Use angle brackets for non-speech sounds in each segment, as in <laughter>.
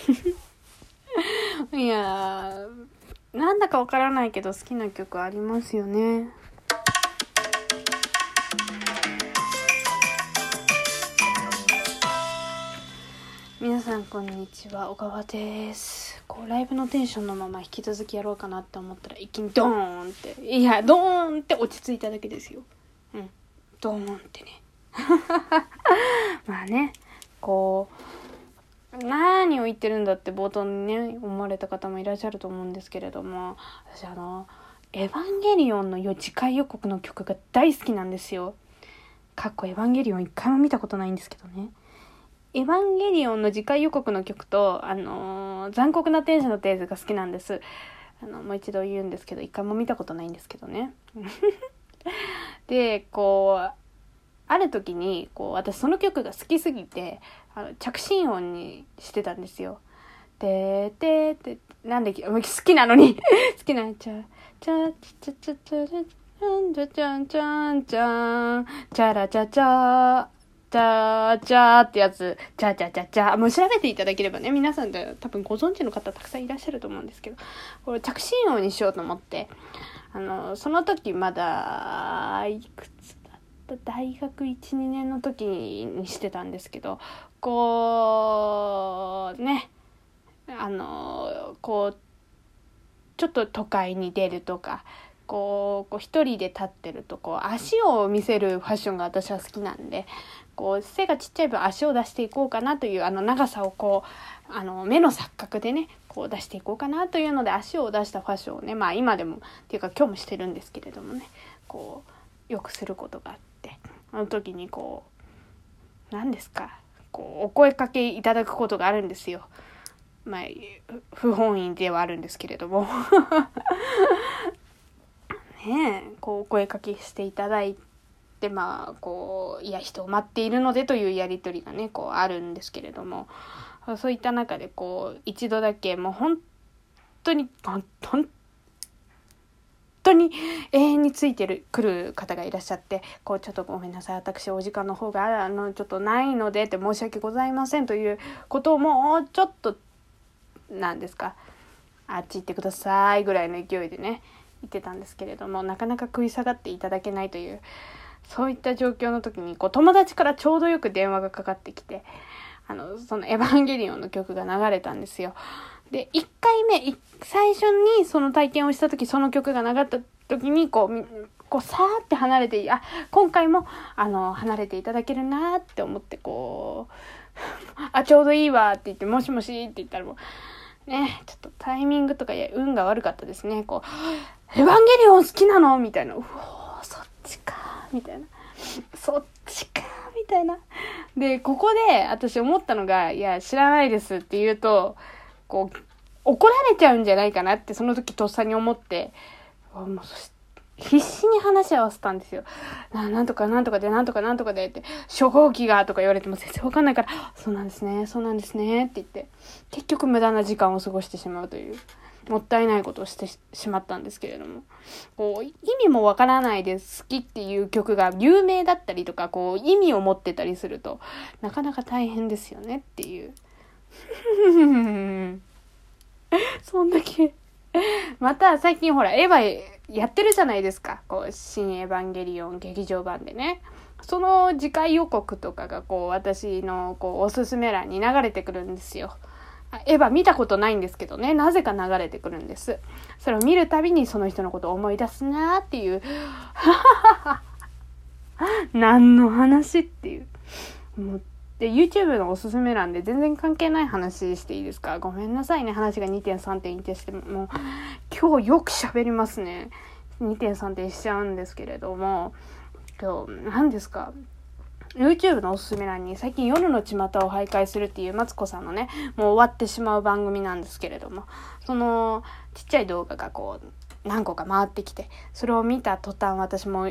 <laughs> いやーなんだかわからないけど好きな曲ありますよね。皆さんこんにちは小川です。こうライブのテンションのまま引き続きやろうかなって思ったら一気にドーンっていやドーンって落ち着いただけですよ。うん。ドーンってね。<laughs> まあねこう何を言ってるんだって冒頭にね思われた方もいらっしゃると思うんですけれども私あの「エヴァンゲリオン」の次回予告の曲が大好きなんですよ。かっこエヴァンゲリオン一回も見たことないんですけどね。エヴァンゲリオンの次回予告の曲と、あのー残酷な天使のテーゼが好きなんです。あの、もう一度言うんですけど、一回も見たことないんですけどね。<laughs> で、こう、ある時に、こう、私その曲が好きすぎて、あの、着信音にしてたんですよ。でてて、なんで、好きなのに、<laughs> 好きなの、ちゃ、ちゃ、ちゃ、ちゃ、ちゃ、ちゃ、ちゃ、ちゃんちゃんちゃん、チャラチャチャチャーチャーってやつ、チャーチャーチャーチャー。もう調べていただければね、皆さんで多分ご存知の方たくさんいらっしゃると思うんですけど、これ着信音にしようと思って、あの、その時まだ、いくつ大学1、2年の時にしてたんですけど、こう、ね、あの、こう、ちょっと都会に出るとか、こうこう一人で立ってるとこう足を見せるファッションが私は好きなんでこう背がちっちゃい分足を出していこうかなというあの長さをこうあの目の錯覚でねこう出していこうかなというので足を出したファッションをねまあ今でもっていうか今日もしてるんですけれどもねこうよくすることがあってあの時にこう何ですかこうお声かけいただくことがあるんですよ。まあ不本意ではあるんですけれども <laughs> ねえこうお声かけしていただいてまあこういや人を待っているのでというやり取りがねこうあるんですけれどもそういった中でこう一度だけもう本当に本当に永遠についてる来る方がいらっしゃってこうちょっとごめんなさい私お時間の方があのちょっとないのでって申し訳ございませんということをもうちょっとなんですかあっち行ってくださいぐらいの勢いでね言ってたんですけれどもなかなか食い下がっていただけないというそういった状況の時にこう友達からちょうどよく電話がかかってきてあのその「エヴァンゲリオン」の曲が流れたんですよ。で1回目最初にその体験をした時その曲が流れた時にこうこうさーって離れてあ今回もあの離れていただけるなって思ってこう <laughs> あちょうどいいわって言ってもしもしって言ったらもうねちょっとタイミングとかいや運が悪かったですね。こう「エヴァンゲリオン好きなの?」みたいな「うおーそっちか」みたいな「そっちか」みたいな。でここで私思ったのが「いや知らないです」って言うとこう怒られちゃうんじゃないかなってその時とっさに思ってもう必死に話し合わせたんですよ。ななんとかなんとかでなんとかなんとかでって初号機がとか言われても全然わかんないからそうなんですねそうなんですねって言って結局無駄な時間を過ごしてしまうというもったいないことをしてしまったんですけれどもこう意味もわからないで好きっていう曲が有名だったりとかこう意味を持ってたりするとなかなか大変ですよねっていう。<laughs> そんだけ。また最近ほら、エヴァやってるじゃないですか。こう、新エヴァンゲリオン劇場版でね。その次回予告とかがこう、私のこう、おすすめ欄に流れてくるんですよ。エヴァ見たことないんですけどね、なぜか流れてくるんです。それを見るたびにその人のことを思い出すなーっていう。<laughs> 何の話っていう。もうで YouTube のおすすめ欄で全然関係ない話していいですか？ごめんなさいね。話が2点3点1しても。う今日よく喋りますね。2点3点しちゃうんですけれども。今日何ですか？YouTube のおすすめ欄に最近夜の巷を徘徊するっていうマツコさんのねもう終わってしまう番組なんですけれども。そのちっちゃい動画がこう何個か回ってきてそれを見た途端私も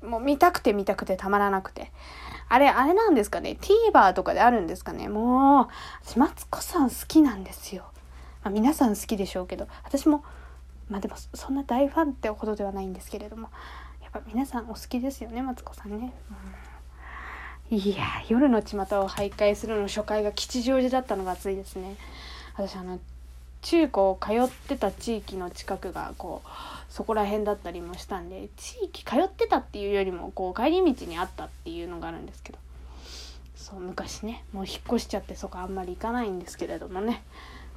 もう見たくて見たくてたまらなくて。あれ、あれなんですかね ?TVer とかであるんですかね？もう、私、マツコさん好きなんですよ。まあ、皆さん好きでしょうけど、私も、まあでも、そんな大ファンってほどではないんですけれども、やっぱ皆さんお好きですよね、マツコさんね。うん、いや夜の巷を徘徊するの初回が吉祥寺だったのが熱いですね。私あの中高通ってた地域の近くがこうそこら辺だったりもしたんで地域通ってたっていうよりもこう帰り道にあったっていうのがあるんですけどそう昔ねもう引っ越しちゃってそこあんまり行かないんですけれどもね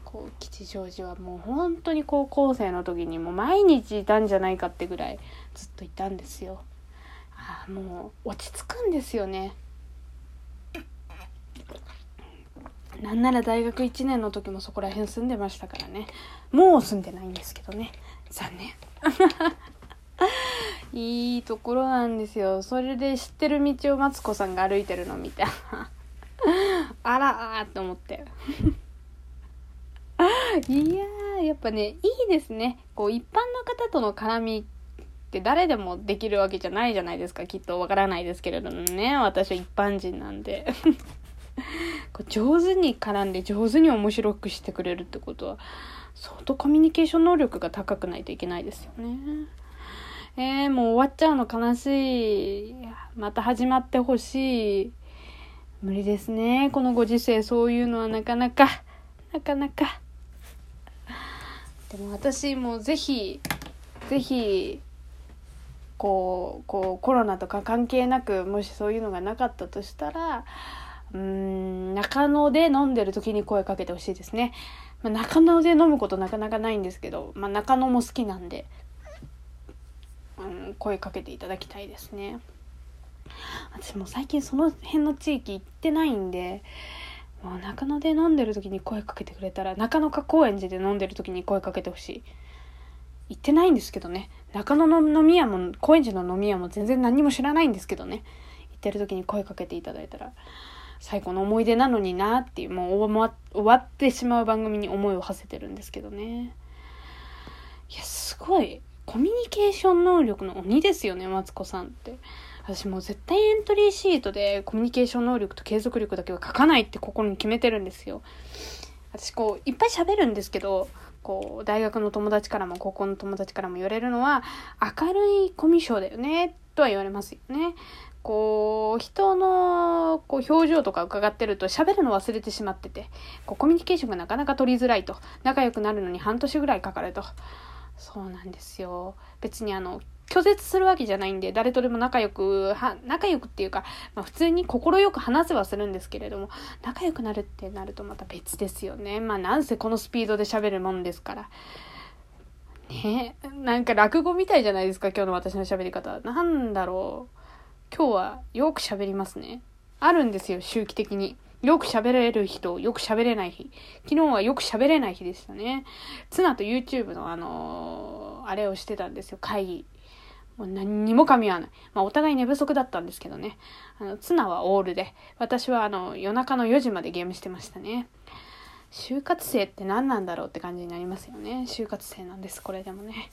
こう吉祥寺はもう本当に高校生の時にもう毎日いたんじゃないかってぐらいずっといたんですよ。あもう落ち着くんですよね。なんなら大学1年の時もそこら辺住んでましたからね。もう住んでないんですけどね。残念。<laughs> いいところなんですよ。それで知ってる道をマツコさんが歩いてるの見て <laughs> あらーって思って。<laughs> いやーやっぱねいいですね。こう一般の方との絡みって誰でもできるわけじゃないじゃないですか。きっとわからないですけれどもね。私は一般人なんで。上手に絡んで上手に面白くしてくれるってことは相当コミュニケーション能力が高くないといけないですよね。えー、もう終わっちゃうの悲しい。また始まってほしい。無理ですね。このご時世、そういうのはなかなか、なかなか。でも私もぜひ、ぜひ、こう、こう、コロナとか関係なく、もしそういうのがなかったとしたら、うーん、中野で飲んでる時に声かけてほしいですね。まあ、中野で飲むことなかなかないんですけど、まあ、中野も好きなんで、うん、声かけていただきたいですね。私も最近その辺の地域行ってないんで、もう中野で飲んでる時に声かけてくれたら、中野か高円寺で飲んでる時に声かけてほしい。行ってないんですけどね。中野の飲み屋も、高円寺の飲み屋も全然何も知らないんですけどね。行ってる時に声かけていただいたら、最高の思い出なのになっていう、もう終わってしまう番組に思いを馳せてるんですけどね。いや、すごい。コミュニケーション能力の鬼ですよね、マツコさんって。私もう絶対エントリーシートでコミュニケーション能力と継続力だけは書かないって心に決めてるんですよ。私こう、いっぱい喋るんですけど、こう、大学の友達からも高校の友達からも言われるのは、明るいコミュ障だよね、とは言われますよね。こう、人のこう表情とか伺ってると喋るの忘れてしまってて、こうコミュニケーションがなかなか取りづらいと。仲良くなるのに半年ぐらいかかると。そうなんですよ。別にあの、拒絶するわけじゃないんで、誰とでも仲良く、は、仲良くっていうか、まあ普通に快く話せはするんですけれども、仲良くなるってなるとまた別ですよね。まあなんせこのスピードで喋るもんですから。ねなんか落語みたいじゃないですか、今日の私の喋り方。なんだろう。今日はよく喋りますね。あるんですよ、周期的に。よく喋れる日とよく喋れない日。昨日はよく喋れない日でしたね。ツナと YouTube のあのー、あれをしてたんですよ、会議。もう何にも噛み合わない。まあお互い寝不足だったんですけどね。あの、ツナはオールで、私はあの、夜中の4時までゲームしてましたね。就活生って何なんだろうって感じになりますよね。就活生なんです、これでもね。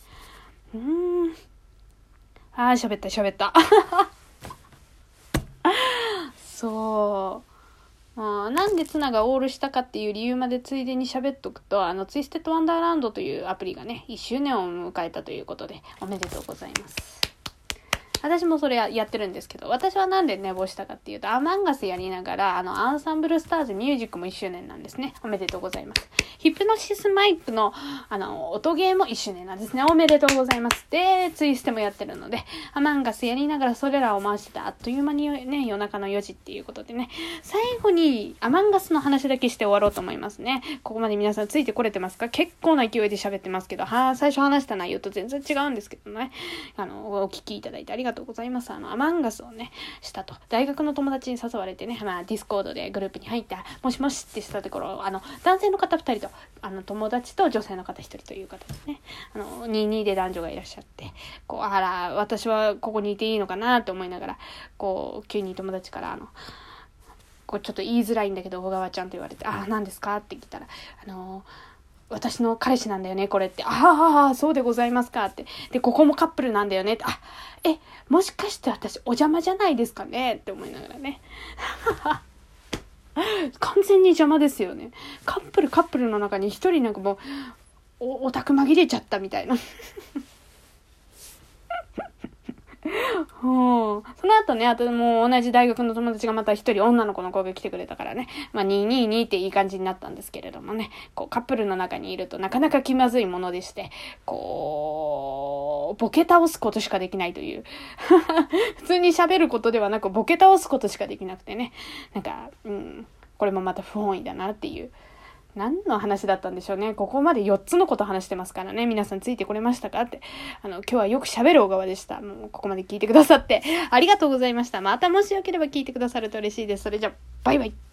うーん。あー、喋った喋った。そう。まあ、なんでツナがオールしたかっていう理由までついでに喋っとくと、あの、ツイステッドワンダーランドというアプリがね、1周年を迎えたということで、おめでとうございます。私もそれやってるんですけど、私はなんで寝坊したかっていうと、 Among Us やりながら、あの、アンサンブルスターズミュージックも1周年なんですね。おめでとうございます。ヒプノシスマイクの、あの、音ゲーも1周年なんですね。おめでとうございます。で、ツイステもやってるので、Among Us やりながらそれらを回してたあっという間にね、夜中の4時っていうことでね、最後に Among Us の話だけして終わろうと思いますね。ここまで皆さんついてこれてますか？結構な勢いで喋ってますけど、は最初話した内容と全然違うんですけどね。あの、お聞きいただいてありがとうとございます。あの、 Among Us をね、したと。大学の友達に誘われてね、まあ、 Discord でグループに入った、もしもしってしたところ、あの、男性の方2人と、あの、友達と女性の方1人という方ですね。あの、22で男女がいらっしゃって、こう、あら、私はここにいていいのかなって思いながら、こう、急に友達から、あの、こうちょっと言いづらいんだけど小川ちゃんと言われて「ああ何ですか?」って聞いたら「あの私の彼氏なんだよね、これって。ああ、そうでございますかって。で、ここもカップルなんだよねって。あ、え、もしかして私お邪魔じゃないですかね？って思いながらね。<laughs> 完全に邪魔ですよね。カップルカップルの中に一人なんかもう、オタク紛れちゃったみたいな。う、その後ね、あともう同じ大学の友達がまた一人女の子の子が来てくれたからね、まあ222っていい感じになったんですけれどもね、こうカップルの中にいるとなかなか気まずいものでして、こう、ボケ倒すことしかできないという。<laughs> 普通に喋ることではなくボケ倒すことしかできなくてね、なんか、うん、これもまた不本意だなっていう。何の話だったんでしょうね。ここまで4つのこと話してますからね。皆さんついてこれましたかって。あの、今日はよく喋る小川でした。もうここまで聞いてくださってありがとうございました。またもしよければ聞いてくださると嬉しいです。それじゃ、バイバイ。